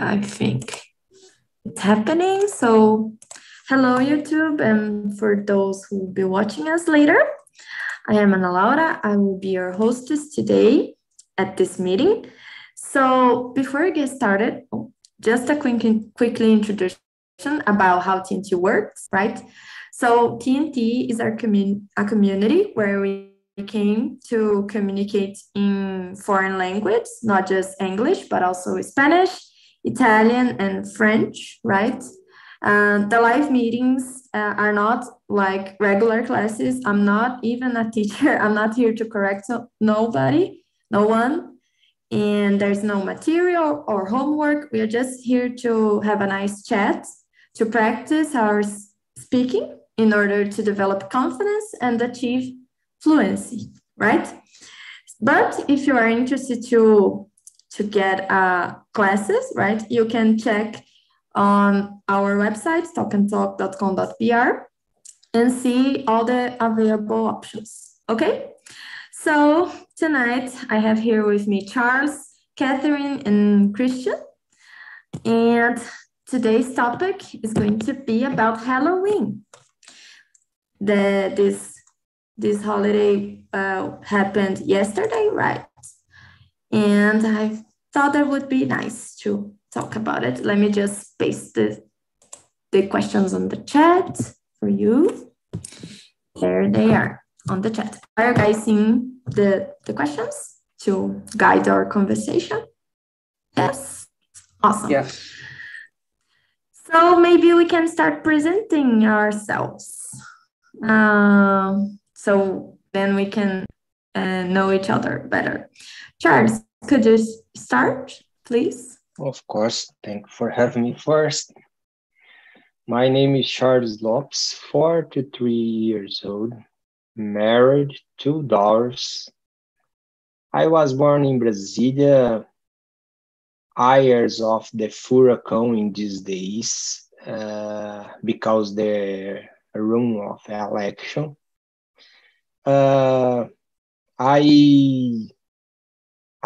I think it's happening. So, hello, YouTube, and for those who will be watching us later, I am Ana Laura. I will be your hostess today at this meeting. So, before we get started, just a quick, quickly introduction about how TNT works, right? So, TNT is our commun- a community where we came to communicate in foreign language, not just English, but also Spanish, Italian, and French, right? Uh, the live meetings uh, are not like regular classes. I'm not even a teacher. I'm not here to correct no, nobody, no one. And there's no material or homework. We are just here to have a nice chat, to practice our speaking in order to develop confidence and achieve fluency, right? But if you are interested to to get uh, classes, right, you can check on our website talkandtalk.com.br and see all the available options. Okay, so tonight I have here with me Charles, Catherine, and Christian, and today's topic is going to be about Halloween. The this this holiday uh, happened yesterday, right? And I thought that would be nice to talk about it. Let me just paste the, the questions on the chat for you. There they are on the chat. Are you guys seeing the, the questions to guide our conversation? Yes? Awesome. Yes. So maybe we can start presenting ourselves. Um, so then we can uh, know each other better. Charles, could you start, please? Of course. Thank you for having me first. My name is Charles Lopes, 43 years old, married, two daughters. I was born in Brasilia, years of the furacão in these days uh, because the room of election uh, I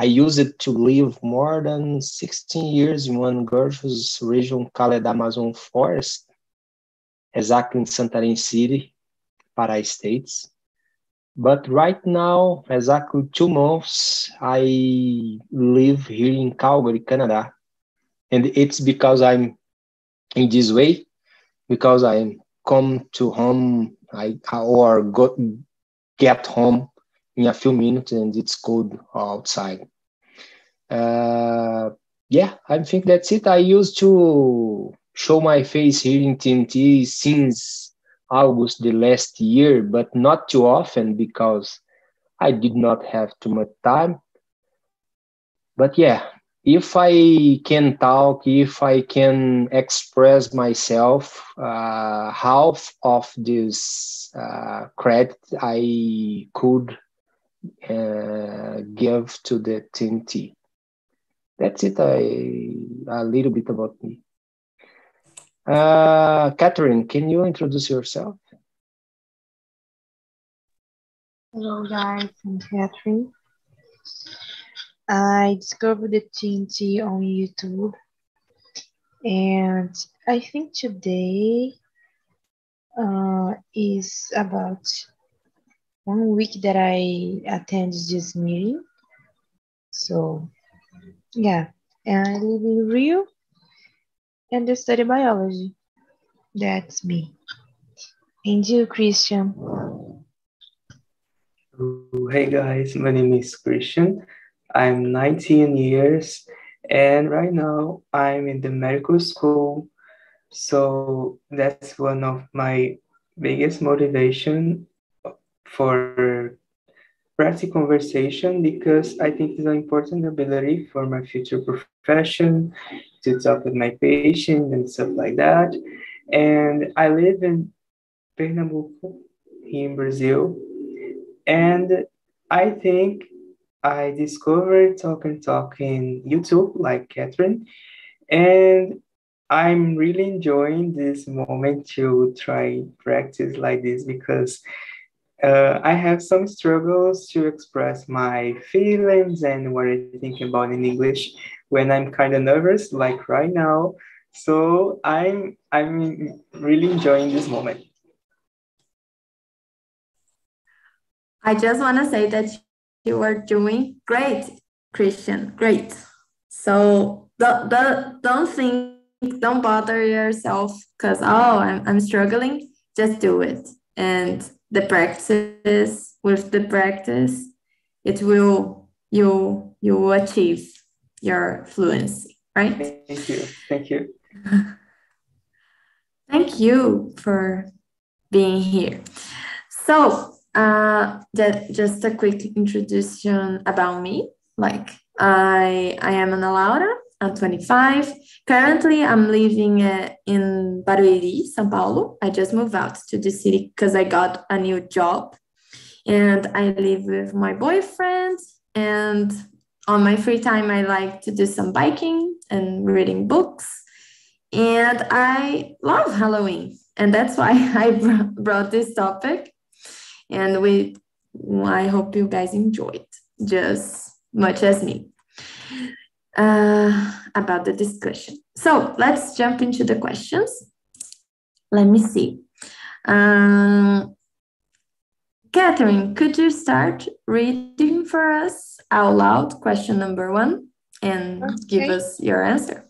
I used to live more than 16 years in one gorgeous region called Amazon Forest, exactly in Santarém City, Pará States. But right now, exactly two months, I live here in Calgary, Canada. And it's because I'm in this way, because I come to home I, or go, get home in a few minutes and it's cold outside. Uh, yeah, I think that's it. I used to show my face here in TNT since August the last year, but not too often because I did not have too much time. But yeah, if I can talk, if I can express myself, uh, half of this uh, credit I could uh, give to the TNT. That's it. I, a little bit about me. Uh, Catherine, can you introduce yourself? Hello, guys. I'm Catherine. I discovered the TNT on YouTube. And I think today uh, is about one week that I attended this meeting. So, yeah, and I live in Rio and I study biology. That's me. And you, Christian? Oh, hey guys, my name is Christian. I'm 19 years and right now I'm in the medical school. So that's one of my biggest motivation for practical conversation because I think it's an important ability for my future profession to talk with my patient and stuff like that. And I live in Pernambuco in Brazil. And I think I discovered Talk and Talk in YouTube, like Catherine, and I'm really enjoying this moment to try practice like this because uh, I have some struggles to express my feelings and what I think about in English, when I'm kind of nervous, like right now. So I'm I'm really enjoying this moment. I just want to say that you are doing great, Christian. Great. So don't, don't, don't think, don't bother yourself because, oh, I'm, I'm struggling. Just do it. And the practice, with the practice, it will, you, you will achieve your fluency, right? Thank you. Thank you. Thank you for being here. So, uh, that just a quick introduction about me. Like, I I am Ana Laura. I'm 25. Currently, I'm living uh, in Barueri, São Paulo. I just moved out to the city because I got a new job, and I live with my boyfriend. And on my free time, I like to do some biking and reading books. And I love Halloween, and that's why I brought this topic and we I hope you guys enjoyed just much as me uh, about the discussion. So let's jump into the questions. Let me see. Um, Catherine, could you start reading for us out loud question number one and okay. give us your answer?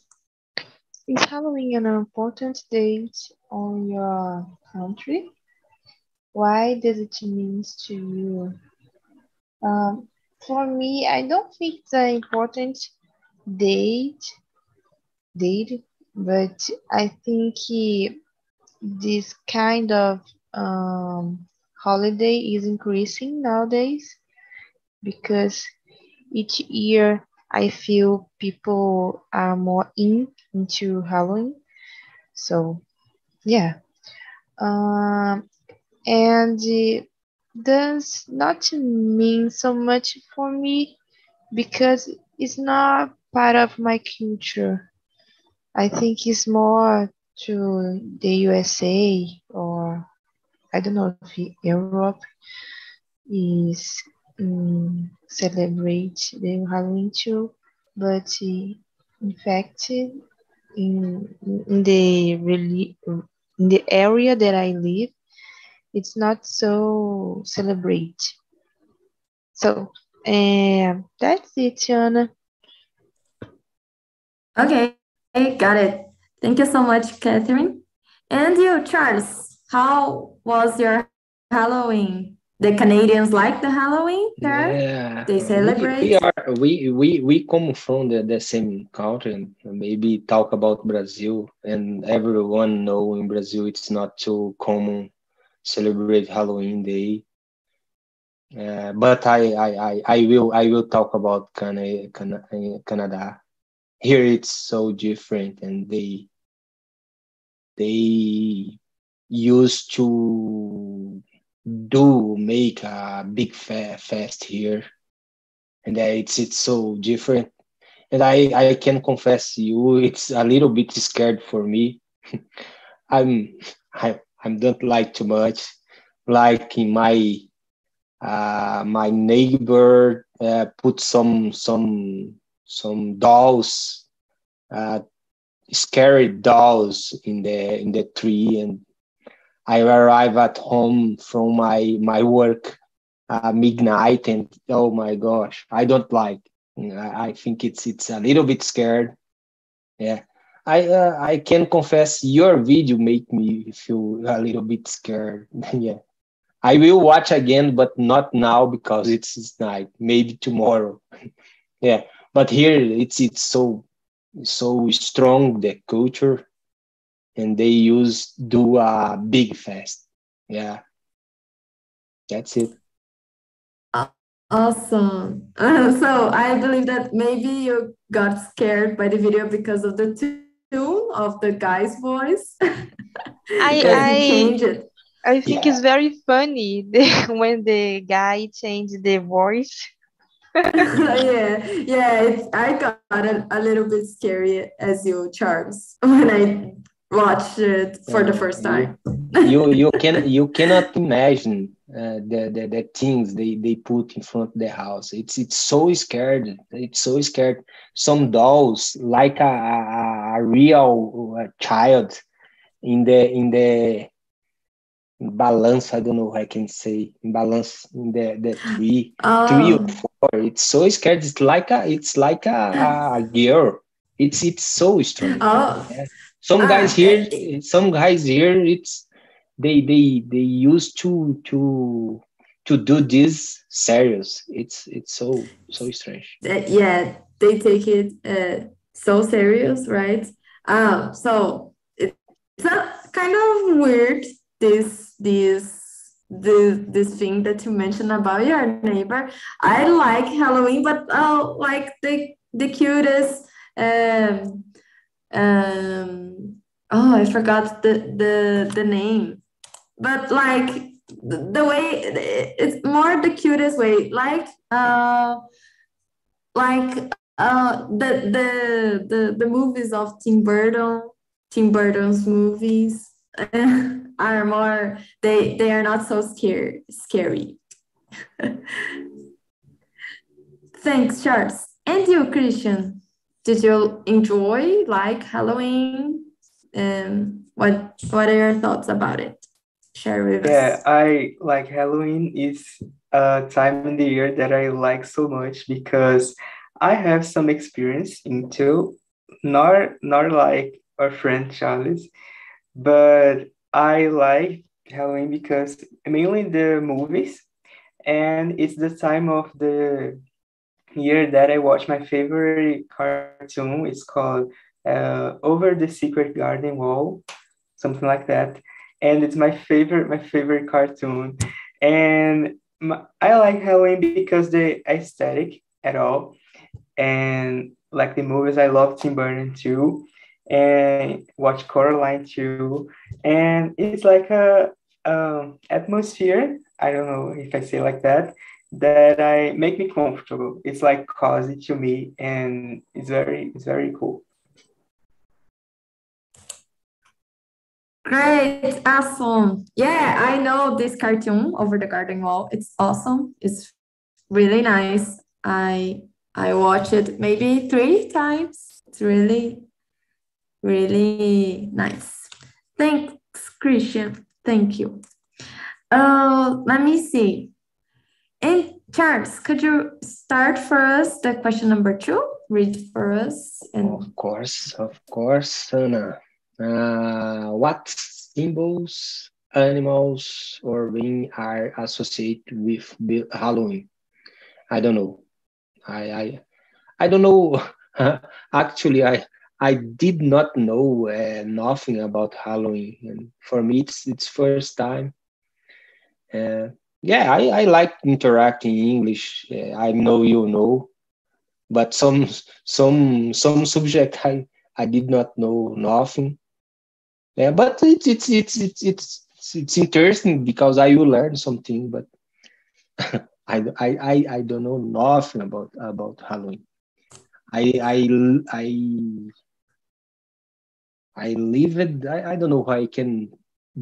Is Halloween an important date on your country? Why does it mean to you? Um, for me, I don't think it's an important date, date, but I think he, this kind of um, holiday is increasing nowadays because each year I feel people are more in into Halloween. So, yeah. Um, and it does not mean so much for me because it's not part of my culture. I think it's more to the USA or I don't know if Europe is um, celebrate the Halloween too, but in fact, in in the really in the area that I live, it's not so celebrate. So um, that's it, Tiana. Okay, got it. Thank you so much, Catherine. And you, Charles, how was your Halloween? The Canadians like the Halloween there? Yeah, they celebrate. We, we are we we we come from the, the same country and maybe talk about Brazil and everyone know in Brazil it's not too common celebrate Halloween Day. Uh, but I, I, I, I will I will talk about Canada, Canada. Here it's so different, and they they used to do make a big fe- fest here, and it's it's so different. And I I can confess you, it's a little bit scared for me. I'm I I don't like too much. Like in my uh, my neighbor uh, put some some some dolls, uh, scary dolls in the in the tree, and I arrive at home from my my work uh, midnight, and oh my gosh, I don't like. I think it's it's a little bit scared. Yeah, I uh, I can confess your video make me feel a little bit scared. yeah. I will watch again, but not now because it's, it's night. Maybe tomorrow. yeah. But here it's it's so so strong the culture and they use do a big fest. Yeah. That's it. Awesome. Uh, so I believe that maybe you got scared by the video because of the two tune of the guy's voice. I I, I think yeah. it's very funny when the guy changed the voice. Yeah, yeah. It's, I got a, a little bit scary as you, Charles, when I watched it for the first time. you you can you cannot imagine uh, the, the the things they they put in front of the house. It's it's so scared. It's so scared. Some dolls like a, a, a real uh, child in the in the balance. I don't know how I can say balance in the the three oh. three or four. It's so scared. It's like a it's like a, a girl. It's it's so strong. Oh. Yeah. Some guys ah, here, some guys here, it's they they they used to to to do this serious. It's it's so so strange. Yeah, they take it uh, so serious, right? Um, so it's a kind of weird this this this this thing that you mentioned about your neighbor. I like Halloween, but oh, like the the cutest. Um, um, oh, I forgot the the the name but like the way it's more the cutest way like uh like uh the the the, the movies of tim burton tim burton's movies are more they they are not so scary scary. Thanks charles. And you christian did you enjoy like halloween? And what what are your thoughts about it? Share with yeah, us? Yeah, I like Halloween. Is a time in the year that I like so much because I have some experience into not not like our friend Charles, but I like Halloween because mainly the movies, and it's the time of the year that I watch my favorite cartoon. It's called uh, Over the Secret Garden Wall, something like that. And it's my favorite my favorite cartoon. And my, i like halloween because the aesthetic at all and like the movies i love tim burton too and watch coraline too and it's like a um, atmosphere i don't know if i say like that that i make me comfortable it's like cozy to me and it's very it's very cool Great, awesome. Yeah, I know this cartoon over the garden wall. It's awesome. It's really nice. I I watched it maybe three times. It's really, really nice. Thanks, Christian. Thank you. Uh, let me see. And Charles, could you start for us the question number two? Read for us. And... Of course, of course, Anna. Uh, what symbols, animals, or being are associated with Halloween? I don't know. I I, I don't know. Actually, I I did not know uh, nothing about Halloween, and for me, it's it's first time. Uh, yeah, I, I like interacting in English. Uh, I know you know, but some some some subject I I did not know nothing. Yeah, but it's it's it's it's it's it's interesting because I will learn something, but I, I I I don't know nothing about about Halloween. I I I I live it. I, I don't know how I can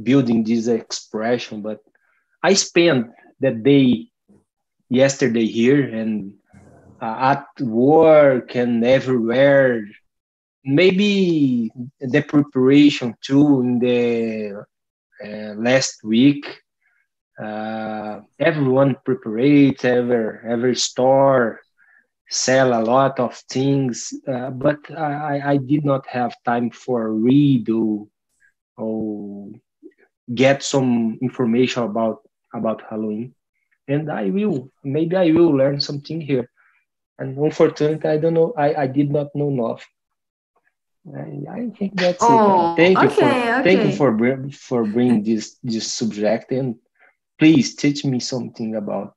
building this expression, but I spent that day yesterday here and uh, at work and everywhere maybe the preparation too in the uh, last week uh, everyone prepares every every store sell a lot of things uh, but I, I did not have time for read or, or get some information about about halloween and i will maybe i will learn something here and unfortunately i don't know i, I did not know enough I think that's oh, it. Thank you for okay. thank you for for bringing this this subject and please teach me something about.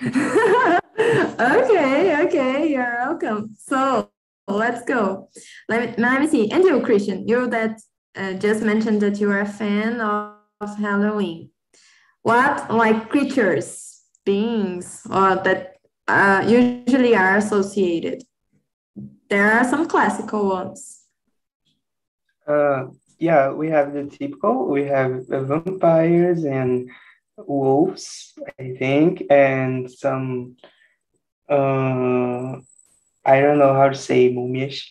okay, okay, you're welcome. So let's go. Let me, let me see. And you, Christian, you that uh, just mentioned that you are a fan of, Halloween. What like creatures, beings, or that uh, usually are associated there are some classical ones. Uh, yeah, we have the typical. We have the vampires and wolves, I think, and some uh, I don't know how to say mumias.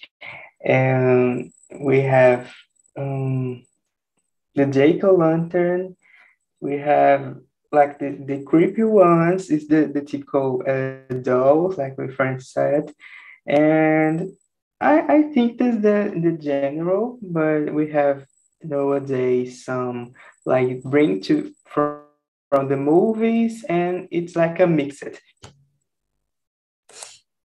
And we have um, the jack-o'-lantern. We have like the, the creepy ones is the, the typical uh, dolls, like my friend said. And I, I think that's the, the general, but we have nowadays some like bring to from, from the movies and it's like a mixed.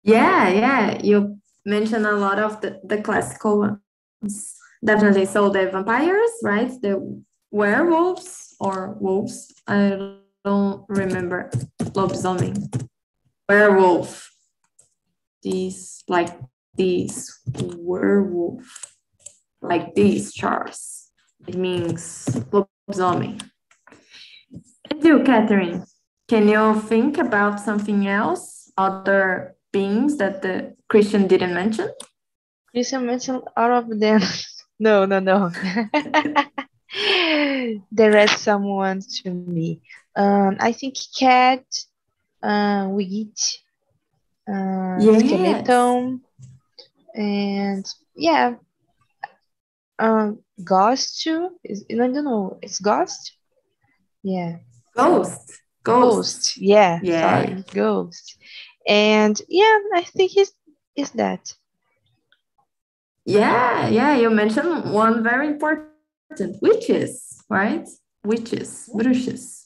Yeah, yeah. You mentioned a lot of the, the classical ones. Definitely. So the vampires, right? The werewolves or wolves. I don't remember. Lobisomem. Werewolf. These like these werewolf. Like these Charles. It means lobisomem. And you, Catherine, can you think about something else? Other beings that the Christian didn't mention? Christian mentioned all of them. no, no, no. there is someone to me. Um, I think cat, uh, witch, uh, yes. skeleton, and yeah, um, ghost too. Is I don't know. It's ghost. Yeah. Ghost. Ghost. Ghost. Yeah. Yeah. Sorry. Ghost. And yeah, I think it's is that. Yeah, yeah. You mentioned one very important witches, right? Witches, bruxas.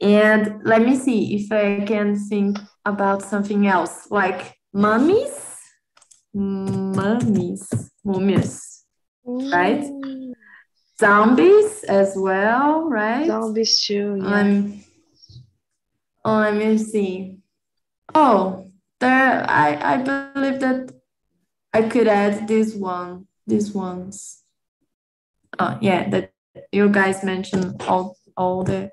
And let me see if I can think about something else, like mummies, mummies, mummies, right? Mm. Zombies as well, right? Zombies too. Yeah. Um, oh, let me see. Oh, there. I I believe that I could add this one. These ones. Oh yeah, that you guys mentioned all all the.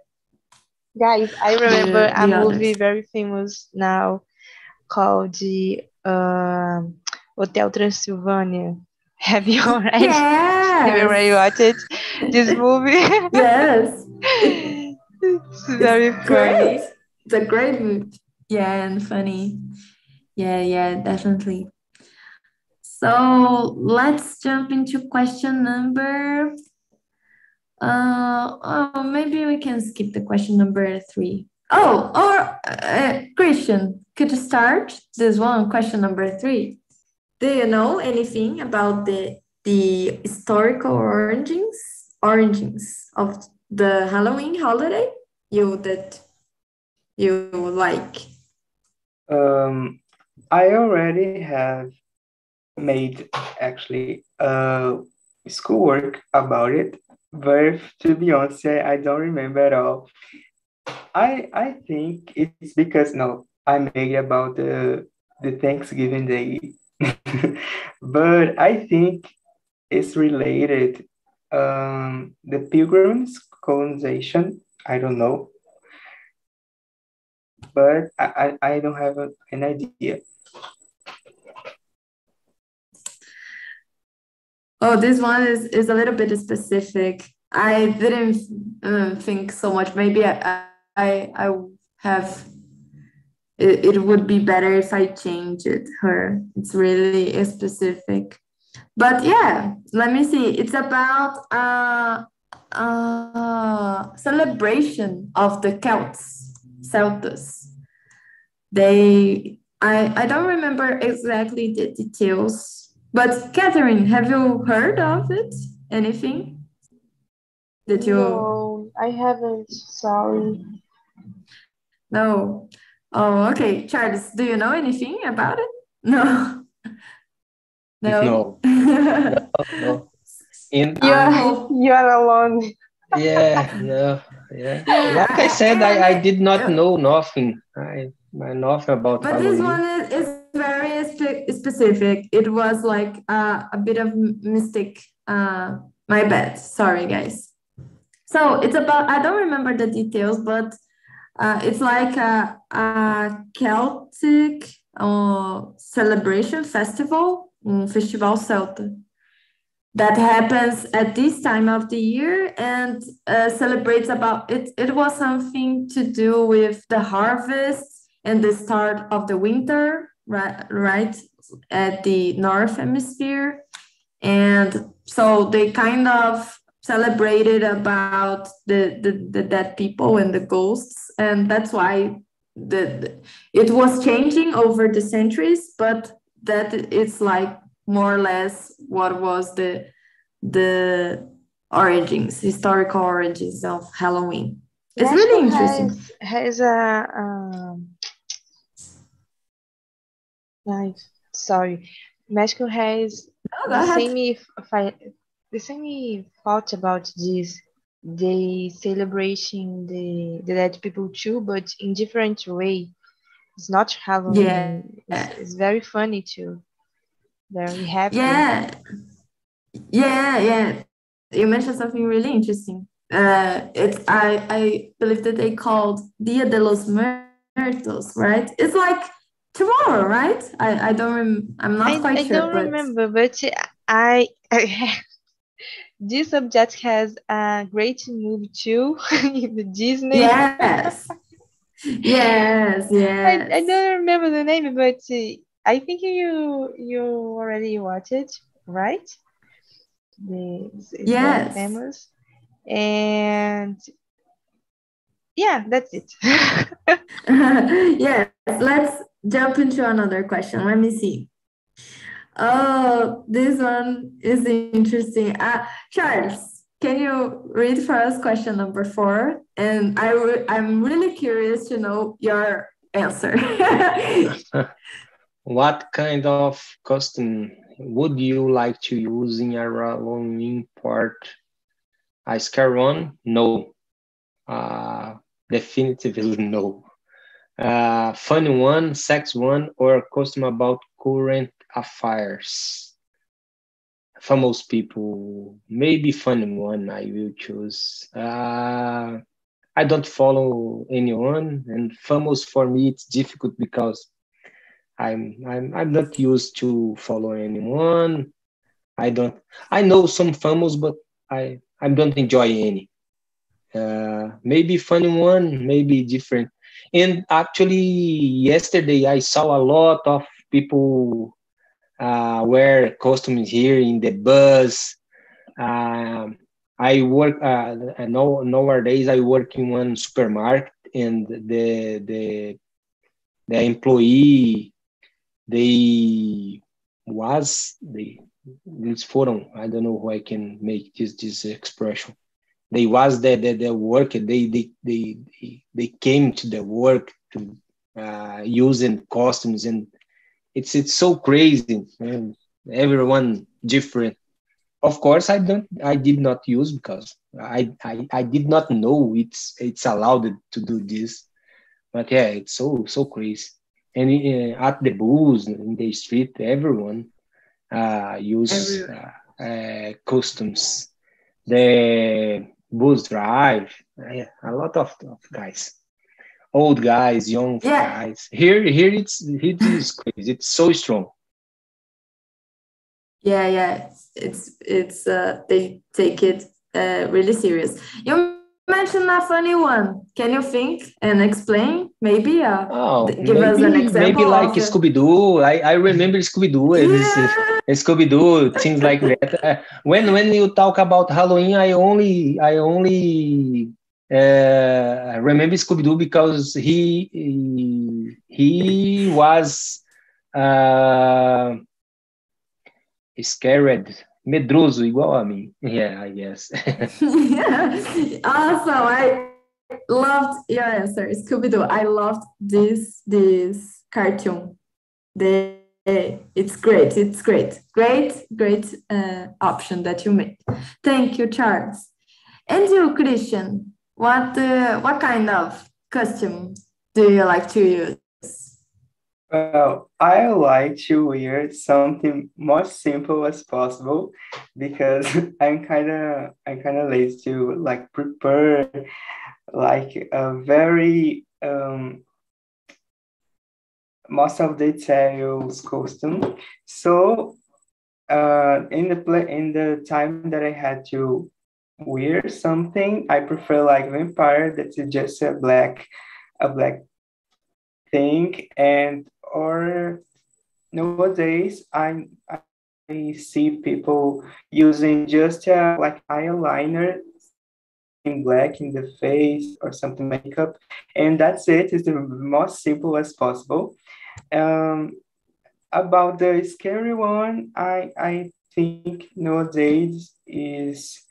Guys, I remember the, the a others. movie very famous now called the uh, Hotel Transylvania. Have you already? Yes. Have you already watched it? This movie. yes. it's very it's. Great. It's a great movie. Yeah, and funny. Yeah, yeah, definitely. So let's jump into question number. Uh, oh, maybe we can skip the question number three. Oh, or uh, Christian, could you start this one, question number three? Do you know anything about the the historical origins origins of the Halloween holiday? You that you like? Um, I already have made actually uh, schoolwork about it, but to be honest, I don't remember at all. I I think it's because no, I made about the the Thanksgiving Day, but I think it's related. Um, the Pilgrims colonization. I don't know but I, I, I don't have a, an idea. Oh, this one is, is a little bit specific. I didn't uh, think so much. Maybe I, I, I have, it, it would be better if I change it her. It's really specific. But yeah, let me see. It's about uh, uh, celebration of the Celts, Celtus they I, I don't remember exactly the details, but Catherine, have you heard of it? Anything that you? No, I haven't. Sorry. No. Oh, okay. Charles, do you know anything about it? No. No. No. no, no. In, you, are, you are alone. yeah, no. Yeah. Like I said, I, I did not know nothing. I nothing about but this one is, is very spe specific. It was like uh, a bit of mystic uh, my bad. Sorry guys. So it's about i don't remember the details but uh, it's like a, a celtic uh, celebration festival um festival celta that happens at this time of the year and uh, celebrates about it. It was something to do with the harvest and the start of the winter, right? Right at the north hemisphere, and so they kind of celebrated about the the, the dead people and the ghosts, and that's why the, the it was changing over the centuries, but that it's like more or less what was the the origins, historical origins of Halloween. It's Mexico really interesting. Has, has a um, like sorry, Mexico has oh, the same if I the same thought about this. They celebrating the the dead people too, but in different way. It's not Halloween. Yeah. It's, it's very funny too very happy. Yeah, yeah, yeah. You mentioned something really interesting. Uh, it's I I believe that they called Dia de los Muertos, right? It's like tomorrow, right? I I don't rem- I'm not I, quite I sure. I don't but... remember, but I, I this subject has a great movie too in the Disney. Yes. yes, yes. I, I don't remember the name, but I think you you already watched it, right? The, yes. famous. And yeah, that's it. yes, let's jump into another question. Let me see. Oh, this one is interesting. Uh, Charles, can you read for us question number four? And I I'm really curious to know your answer. What kind of custom would you like to use in a Halloween part? A scare one? No. Uh, definitively no. Uh, funny one, sex one, or custom about current affairs? Famous people, maybe funny one I will choose. Uh, I don't follow anyone, and famous for me it's difficult because I'm I'm I'm not used to follow anyone. I don't. I know some famous, but I I don't enjoy any. Uh, maybe funny one, maybe different. And actually, yesterday I saw a lot of people uh, wear costumes here in the bus. Um, I work. Uh, know nowadays I work in one supermarket, and the the the employee they was they this forum i don't know how i can make this this expression. They was the the, the work they, they they they came to the work to uh, using costumes and it's it's so crazy and everyone different. Of course i don't i did not use because I, I i did not know it's it's allowed to do this. But yeah it's so so crazy and uh, at the booths in the street, everyone uh, use uh, uh, customs. The bus drive, yeah, a lot of, of guys, old guys, young yeah. guys. Here, here it's it is crazy. It's so strong. Yeah, yeah, it's it's uh, they take it uh, really serious. You mention a funny one. Can you think and explain? Maybe uh, oh, give maybe, us an example. Maybe like Scooby Doo. I, I remember Scooby Doo. Yeah. Scooby Doo things like that. Uh, when when you talk about Halloween, I only I only uh, remember Scooby Doo because he he, he was uh, scared medroso igual a mim. Yeah, I guess. yeah. Awesome. I loved your answer, Scooby Doo. I loved this this cartoon. The it's great. It's great. Great, great uh, option that you made. Thank you, Charles. And you, Christian, what uh, what kind of costume do you like to use? Well, I like to wear something more simple as possible because I'm kind of I'm kind of lazy to like prepare like a very um most of the details costume. So uh, in the play in the time that I had to wear something, I prefer like vampire that's just a black a black thing and or nowadays I I see people using just a like eyeliner in black in the face or something makeup and that's it. It's the most simple as possible. Um about the scary one i i think nowadays is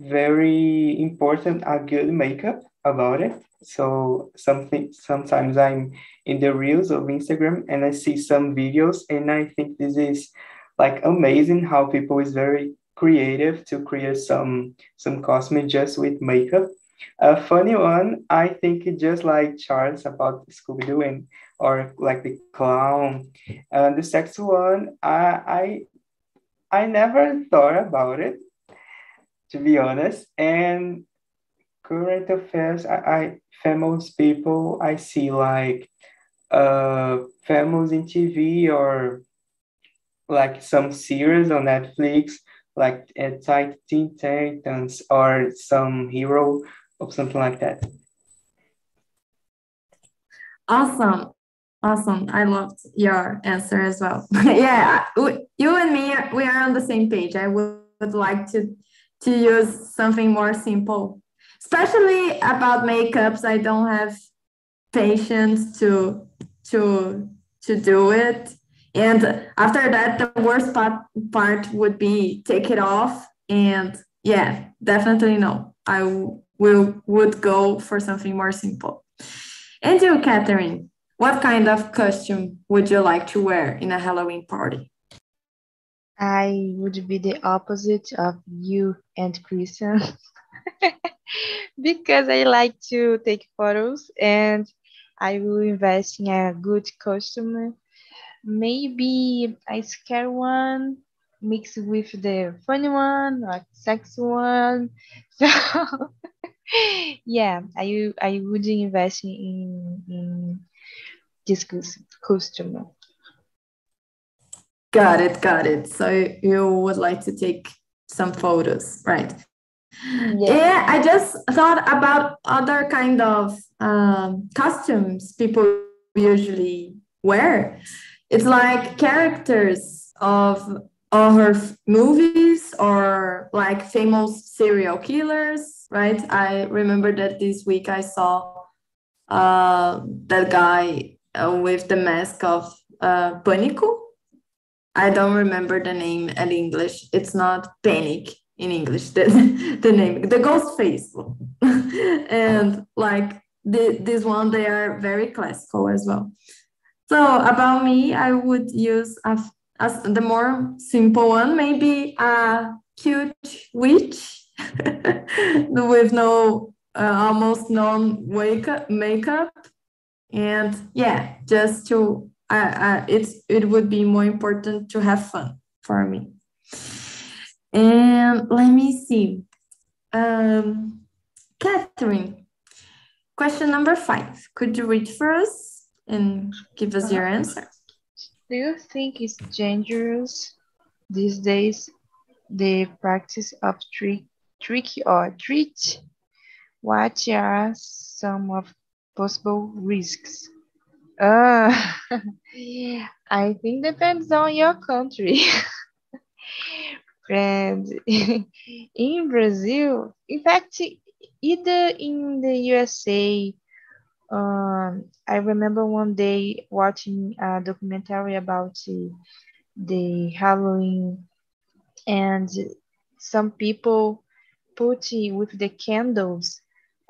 very important a good makeup about it so something sometimes i'm in the reels of instagram and i see some videos and i think this is like amazing how people is very creative to create some some costume just with makeup. A funny one, I think just like Charles about Scooby Doo and or like the clown. And the sex one, I I I never thought about it, to be honest. And current affairs, I, I famous people I see like uh famous in TV or like some series on Netflix like a Teen Titans or some hero or something like that. Awesome. Awesome. I loved your answer as well. yeah, you and me, we are on the same page. I would, would like to to use something more simple, especially about makeups. I don't have patience to to to do it and after that, the worst part, part would be take it off. And yeah, definitely no. I will would go for something more simple. And you, Catherine, what kind of costume would you like to wear in a Halloween party? I would be the opposite of you and Christian because I like to take photos and I will invest in a good costume maybe a scary one mixed with the funny one or sex one. So yeah, I I would invest in in this costume. Got it, got it. So you would like to take some photos, right? Yeah. I just thought about other kind of um, costumes people usually wear it's like characters of horror movies or like famous serial killers, right? I remember that this week I saw uh, that guy uh, with the mask of uh, Pânico. I don't remember the name in English. It's not Panic in English. The, the name, the ghost face, and like the, this one, they are very classical as well. So about me, I would use as, as the more simple one, maybe a cute witch with no uh, almost no wake up, makeup, and yeah, just to uh, uh, it's it would be more important to have fun for me. And let me see, um, Catherine. Question number five. Could you read for us? and give us your answer. Do you think it's dangerous these days, the practice of trick, trick or treat? What are some of possible risks? Uh, I think depends on your country. and in Brazil, in fact, either in the USA um, I remember one day watching a documentary about the, the Halloween, and some people put with the candles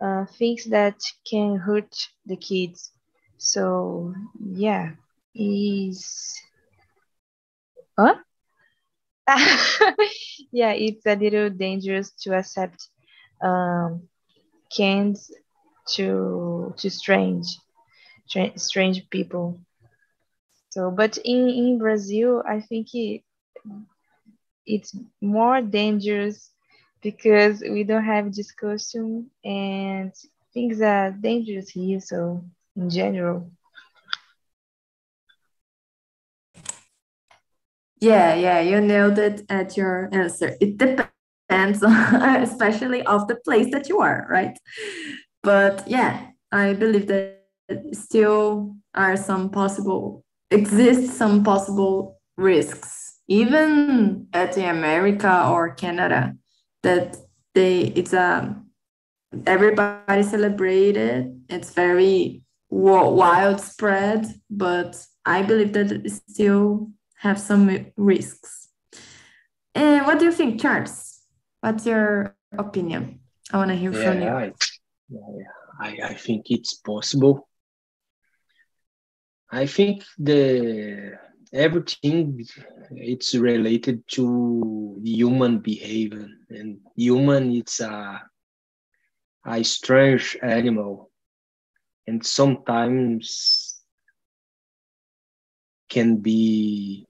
uh, things that can hurt the kids. So yeah, is huh? yeah, it's a little dangerous to accept um, cans to to strange strange people. So but in in brazil i think it, it's more dangerous because we don't have this costume and things are dangerous here so in general Yeah, yeah, you nailed it at your answer. It depends, on, especially of the place that you are, right? But yeah, I believe that still are some possible exist some possible risks, even at the America or Canada, that they it's a everybody celebrated. It's very wild spread, but I believe that still have some risks. And what do you think, Charles? What's your opinion? I want to hear yeah, from you. I, yeah, I, I think it's possible. I think the everything it's related to human behavior and human it's a a strange animal and sometimes can be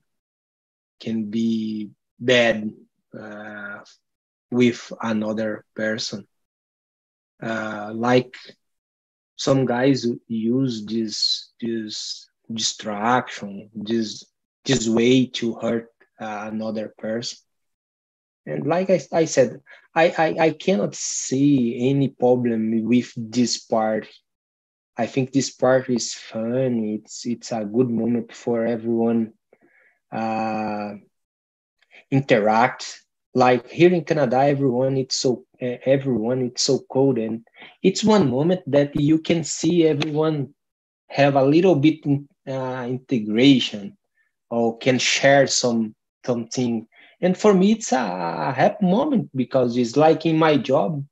can be bad uh, with another person. Uh, like some guys use this this distraction this this way to hurt uh, another person. And like I, I said I, I i cannot see any problem with this part i think this part is fun. It's it's a good moment for everyone uh interact. Like here in canada everyone it's so everyone it's so cold and it's one moment that you can see everyone have a little bit uh, integration or can share some something. And for me it's a happy moment because it's like in my job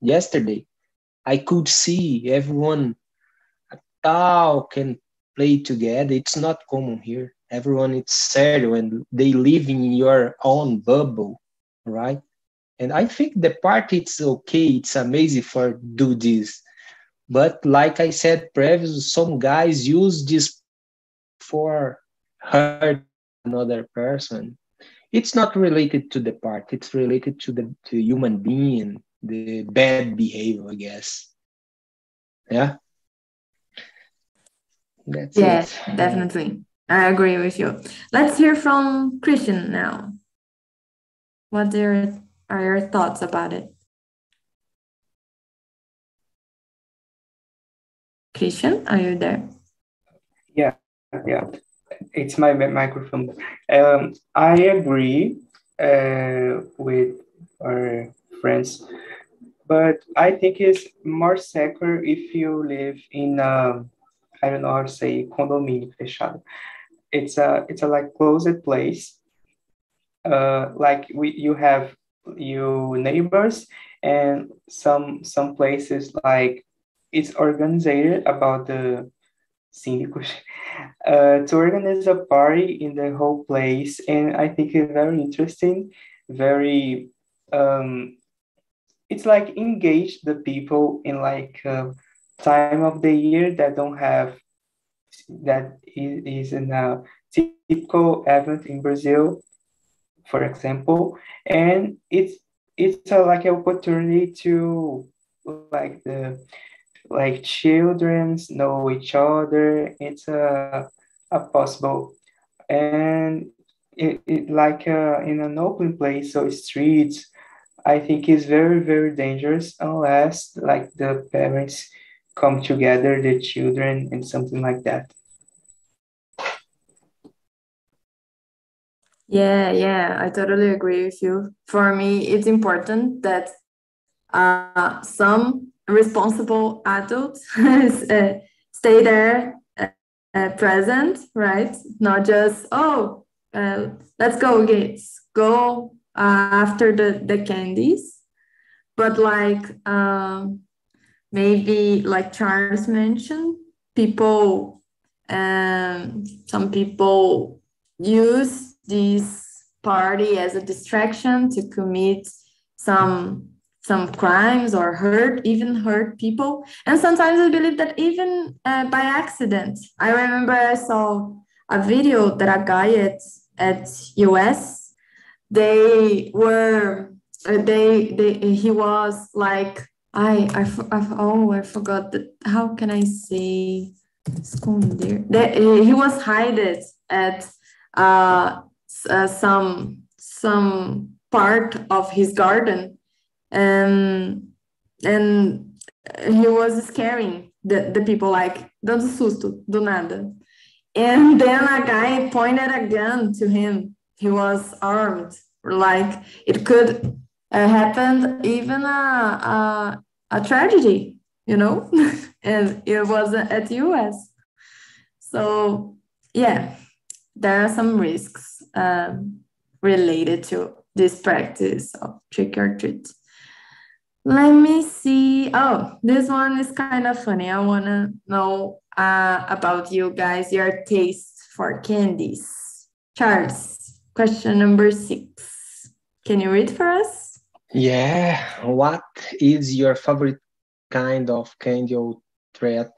yesterday i could see everyone talk and play together. It's not common here everyone is sad when they live in your own bubble right? And i think the part it's okay it's amazing for do this. But like i said previously some guys use this for hurt another person. It's not related to the part it's related to the to human being the bad behavior i guess. Yeah? That's yeah it. definitely i agree with you. Let's hear from christian now. What are, your thoughts about it? Christian are you there? Yeah yeah. It's my microphone. Um, I agree uh, with our friends, but I think it's more secure if you live in a, I don't know how to say condomínio fechado. It's a it's a like closed place. Uh, like we you have you neighbors and some some places like it's organized about the síndicos uh, to organize a party in the whole place. And I think it's very interesting, very, um, it's like engage the people in like a time of the year that don't have, that is, in a typical event in Brazil, for example. And it's, it's a, like an opportunity to like the like children know each other. It's a, a possible and it, it like uh, in an open place, so streets, I think is very very dangerous unless like the parents come together, the children, and something like that. Yeah, yeah, I totally agree with you. For me, it's important that uh, some responsible adults uh, stay there uh, uh, present, right? Not just, oh, uh, let's go, kids, go after the, the candies. But like um, maybe like Charles mentioned, people, um, some people use this party as a distraction to commit some some crimes or hurt, even hurt people. And sometimes I believe that even uh, by accident. I remember I saw a video that a guy at, at US, they were, uh, they, they, he was like, I, I, I, oh, I forgot that. How can I say? Esconder. That, he was hidden at uh, uh, some some part of his garden and and he was scaring the, the people like dando susto do nada and then a guy pointed a gun to him he was armed like it could uh, happen even a, a, a tragedy you know and it was at us so yeah there are some risks um, related to this practice of trick or treat let me see. Oh, this one is kind of funny. I want to know uh, about you guys, your taste for candies. Charles, question number six. Can you read for us? Yeah. What is your favorite kind of candy or treat?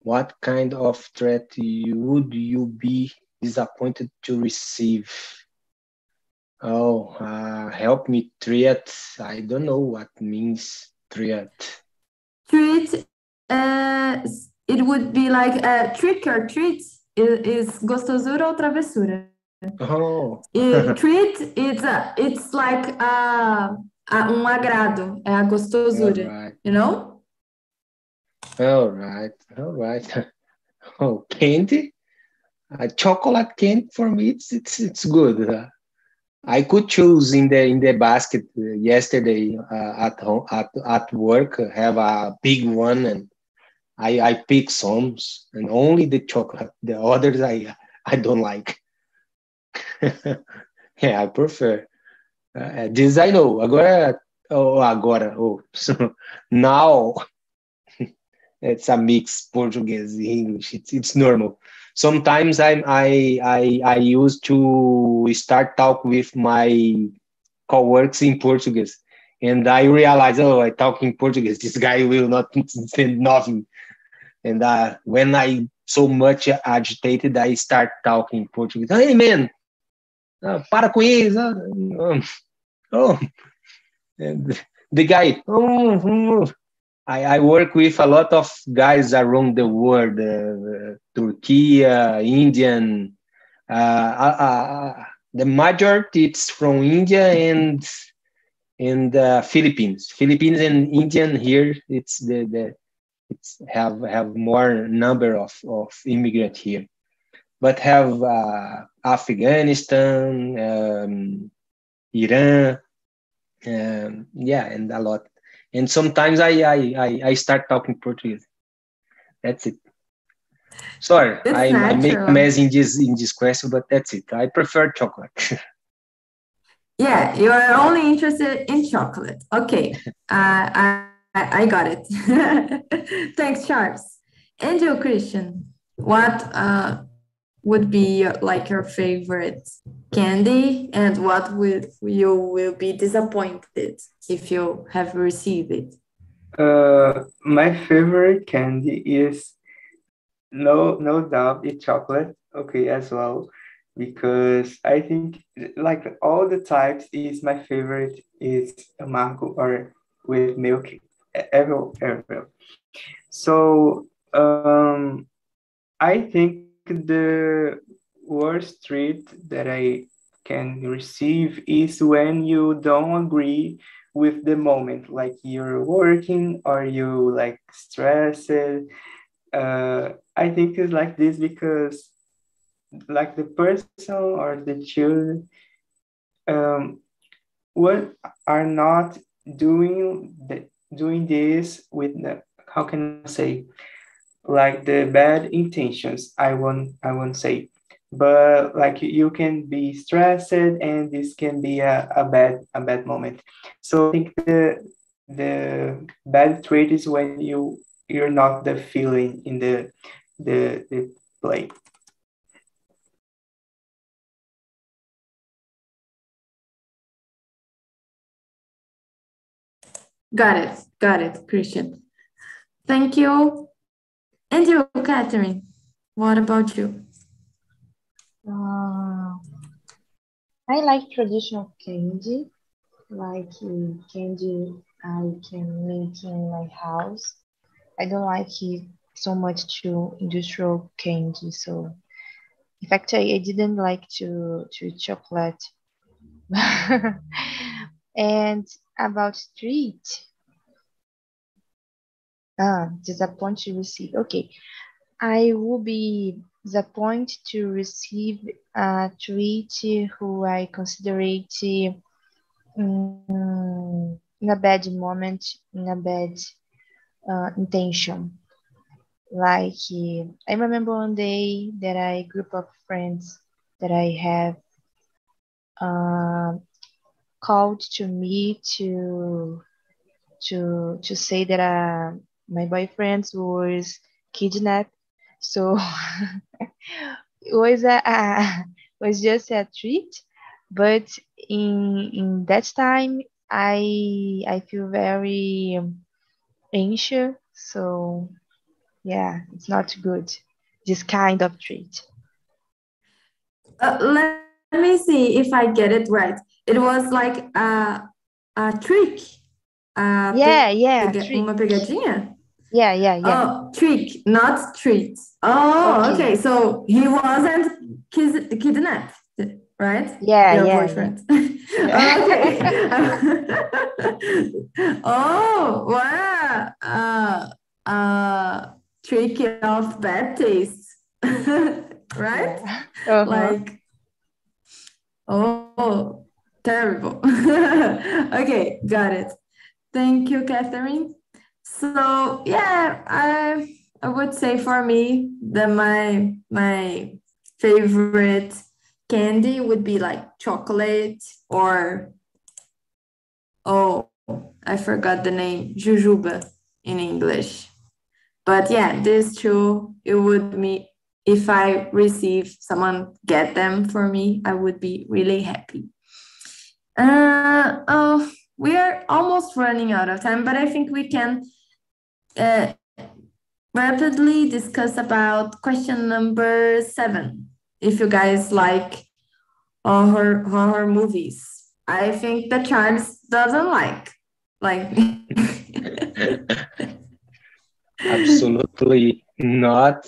What kind of treat would you be disappointed to receive? Oh, uh, help me treat. I don't know what means treat. Treat, uh, it would be like a trick or treat is gostosura ou travessura. Oh. it, treat, it's, a, it's like a, a, um agrado, é a gostosura, right. you know? All right, all right. Oh, candy? A chocolate candy for me, it's, it's, it's good. I could choose in the in the basket yesterday uh, at home at, at work have a big one and I I pick some and only the chocolate the others I I don't like yeah I prefer uh, this I know agora oh agora oh now it's a mix Portuguese English it's it's normal sometimes I'm I I I used to start talk with my co-works in Portuguese, and I realize oh I talk in Portuguese. This guy will not understand nothing, and uh, when I so much agitated, I start talking Portuguese. Hey man, uh, para com isso. Uh, oh, and the guy. Oh, oh. I, I, work with a lot of guys around the world, uh, Turkey, uh, Indian. Uh, uh, uh, the majority it's from India and and Philippines. Philippines and Indian here. It's the, the it's have have more number of of immigrant here, but have Afghanistan, um, Iran, um, yeah, and a lot and sometimes I I I, I start talking Portuguese. That's it. Sorry, I, I, make mess in this in this question, but that's it. I prefer chocolate. yeah, you are only interested in chocolate. Okay, uh, I I got it. Thanks, Charles. And you, Christian, what uh, would be like your favorite candy and what would you will be disappointed if you have received it? Uh, my favorite candy is no no doubt it's chocolate okay as well because i think like all the types is my favorite is mango or with milk ever ever so um i think the worst treat that I can receive is when you don't agree with the moment, like you're working or you like stressed. Uh, I think it's like this because like the person or the children um, what are not doing the, doing this with the how can I say like the bad intentions i won't i won't say. But like you can be stressed and this can be a, a bad a bad moment. So i think the the bad trait is when you you're not the feeling in the the, the play. Got it. Got it christian. Thank you and you, Catherine, what about you? Uh, I like traditional candy, like candy I can make in my house. I don't like it so much to industrial candy, so in fact, I, I didn't like to to chocolate. and about street, ah, disappoint to receive. Okay, I will be disappointed to receive a treat who I consider it um, in a bad moment, in a bad uh, intention. Like I remember one day that I group of friends that I have uh, called to me to to to say that uh, my boyfriend was kidnapped. So it was a, a was just a treat, but in in that time I I feel very anxious. So yeah, it's not good. This kind of treat. Uh, let me see if I get it right. It was like a, a trick. A yeah, yeah. Pega uma pegadinha? Yeah, yeah, yeah. Oh, trick, not treat. Oh, okay. okay. So he wasn't kidnapped, right? Yeah, Your yeah. boyfriend. Yeah. okay. oh, wow. Uh, uh, trick of bad taste, right? Uh-huh. Like, oh, terrible. okay, got it. Thank you, Catherine. So yeah, I I would say for me that my my favorite candy would be like chocolate or oh I forgot the name jujuba in English. But yeah, these two, it would me if I receive someone get them for me, I would be really happy. Uh, oh, we are almost running out of time, but I think we can uh, rapidly discuss about question number seven. If you guys like horror horror movies, I think that Charles doesn't like like. Absolutely not.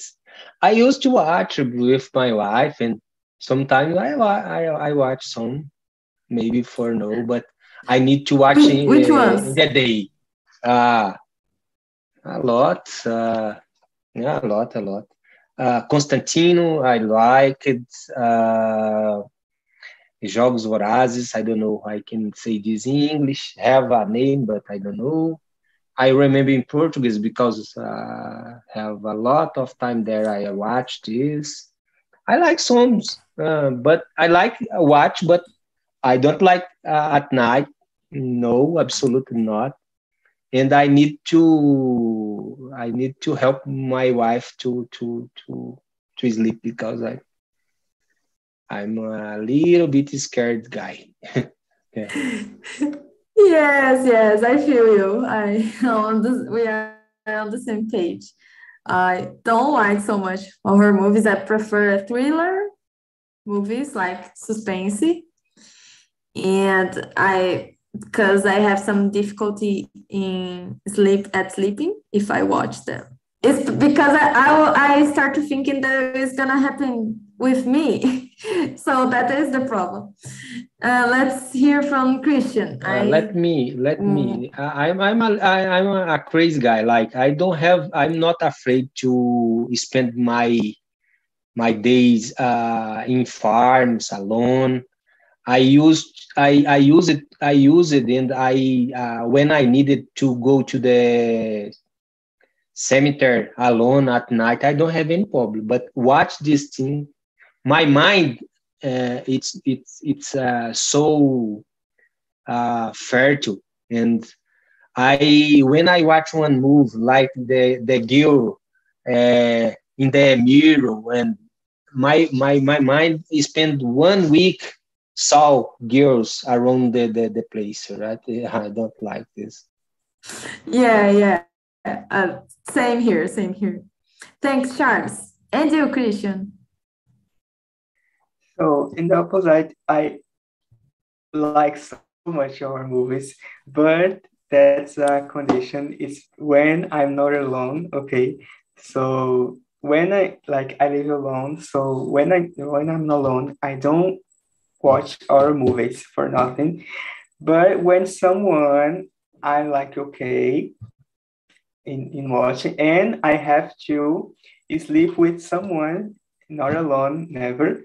I used to watch with my wife, and sometimes I I, I watch some, maybe for no, but I need to watch in, Which uh, in the day. Uh, a lot. Uh, yeah, a lot, a lot. Uh, Constantino, I like it. Uh, Jogos Vorazes, I don't know I can say this in English. Have a name, but I don't know. I remember in Portuguese because uh, have a lot of time there. I watch this. I like songs, uh, but I like watch, but I don't like uh, at night. No, absolutely not. And I need to I need to help my wife to to to to sleep because I I'm a little bit scared guy. Yes, yes, I feel you. I on this, we are on the same page. I don't like so much horror movies. I prefer thriller movies like suspense, and I because I have some difficulty in sleep at sleeping if I watch them. It's because I I, I start to thinking that it's gonna happen with me. so that is the problem. Uh, let's hear from Christian. Uh, I, let me, let mm. me. I, I'm I'm a I, I'm a crazy guy. Like I don't have. I'm not afraid to spend my my days uh, in farms alone. I used I I use it I use it and I uh, when I needed to go to the cemetery alone at night I don't have any problem. But watch this thing my mind uh, it's it's it's uh, so uh, fertile and I when I watch one move like the the girl uh, in the mirror and my my my mind spend one week saw girls around the, the, the place right? I don't like this. Yeah yeah. Uh, same here same here. Thanks Charles. And you Christian. So in the opposite, I like so much horror movies, but that's a condition. It's when I'm not alone. Okay, so when I like I live alone, so when I when I'm alone, I don't watch our movies for nothing. But when someone I like okay in, in watching and I have to sleep with someone, not alone, never.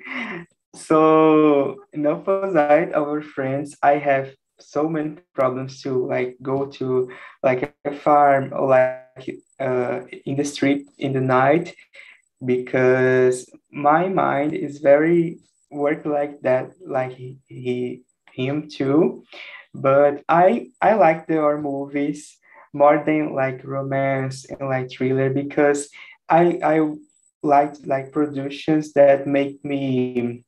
So in opposite our friends, I have so many problems to like go to like a farm or like uh, in the street in the night because my mind is very work like that like he, he him too. But i i like the horror movies more than like romance and like thriller because i i like like productions that make me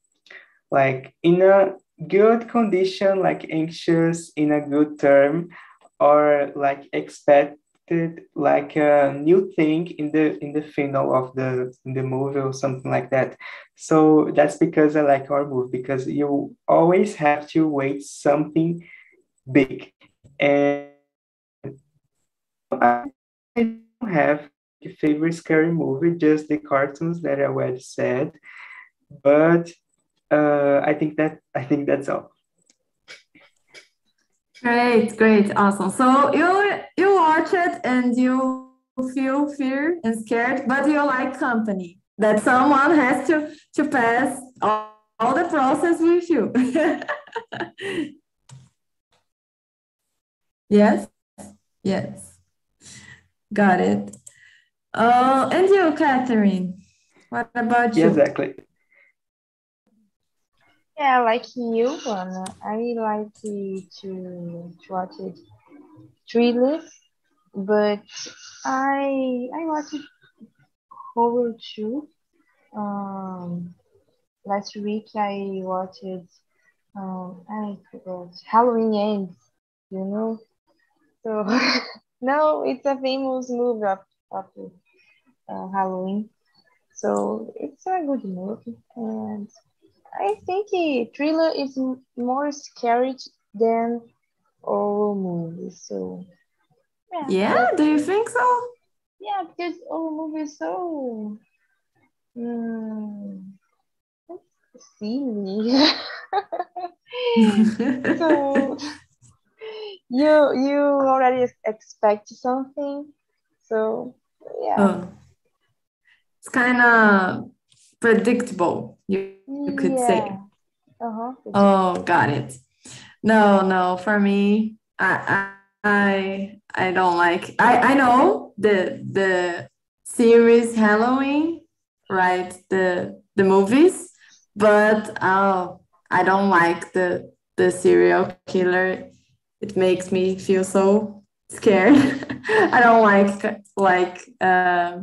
like in a good condition, like anxious in a good term, or like like a new thing in the in the final of the in the movie or something like that. So that's because I like our movie because you always have to wait something big. And I don't have a favorite scary movie, just the cartoons that I already said. But uh, I think that I think that's all. Great, great, awesome. So you you watch it and you feel fear and scared, but you like company. That someone has to to pass all, all the process with you. yes, yes, got it. Uh, and you, Catherine, what about you? Exactly. Yeah, like you, Anna, I like to, to watch it thrillers, but I I watched horror too. Um, last week I watched um, I forgot Halloween Ends, you know. So no, it's a famous movie of, of uh, Halloween. So it's a good movie and I think a thriller is more scary than horror movies. So yeah, yeah do you think so? Yeah, because horror movies so um, silly. so you you already expect something, so yeah. Oh. It's kind of predictable. You you could yeah. say. Uh-huh. Oh, got it. No, no, for me, I I I I don't like I, I know the the series Halloween, right? The the movies, but uh, I don't like the the serial killer. It makes me feel so scared. I don't like like uh,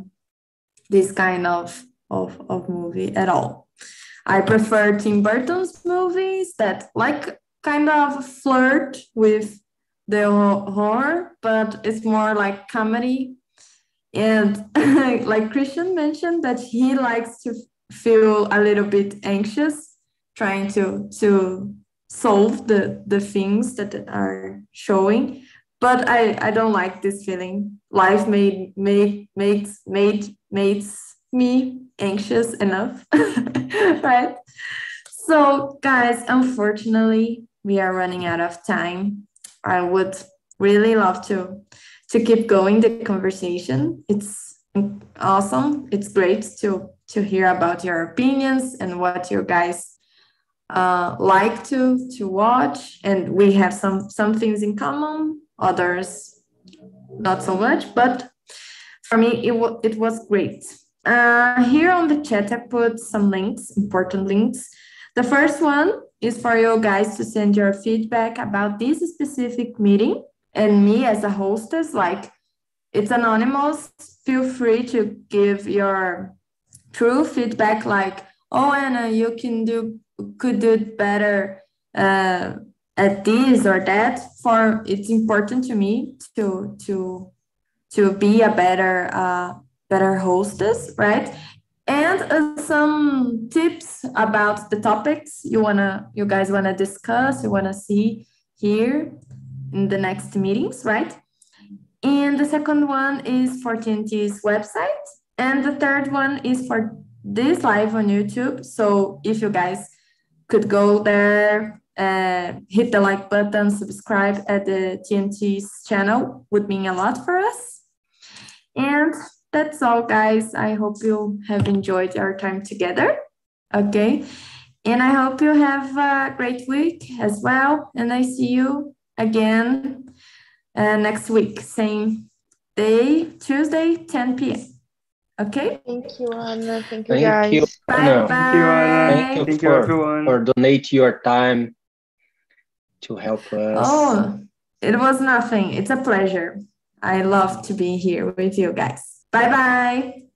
this kind of, of of movie at all. I prefer Tim Burton's movies that like kind of flirt with the horror, but it's more like comedy. And like Christian mentioned, that he likes to feel a little bit anxious, trying to to solve the the things that are showing. But I I don't like this feeling. Life made made makes made makes me anxious enough, right? So, guys, unfortunately, we are running out of time. I would really love to to keep going the conversation. It's awesome. It's great to to hear about your opinions and what you guys uh, like to to watch. And we have some some things in common. Others not so much, but for me, it, it was great. Uh, here on the chat, I put some links, important links. The first one is for you guys to send your feedback about this specific meeting and me as a hostess. Like, it's anonymous. Feel free to give your true feedback, like, oh, Anna, you can do could do it better uh, at this or that. For it's important to me to to to be a better uh, better hostess, right? And uh, some tips about the topics you wanna, you guys wanna discuss, you wanna see here in the next meetings, right? And the second one is for TNT's website And the third one is for this live on YouTube. So if you guys could go there, uh, hit the like button, subscribe at the TNT's channel would mean a lot for us. And that's all, guys. I hope you have enjoyed our time together. Okay. And I hope you have a great week as well. And I see you again uh, next week, same day, Tuesday, 10 p.m. Okay? Thank you, Anna. Thank you, Thank guys. you. Bye Anna. bye. Thank you, Anna. Thank you Thank you, everyone. for donate your time to help us. Oh, it was nothing. It's a pleasure. I love to be here with you guys. Bye bye.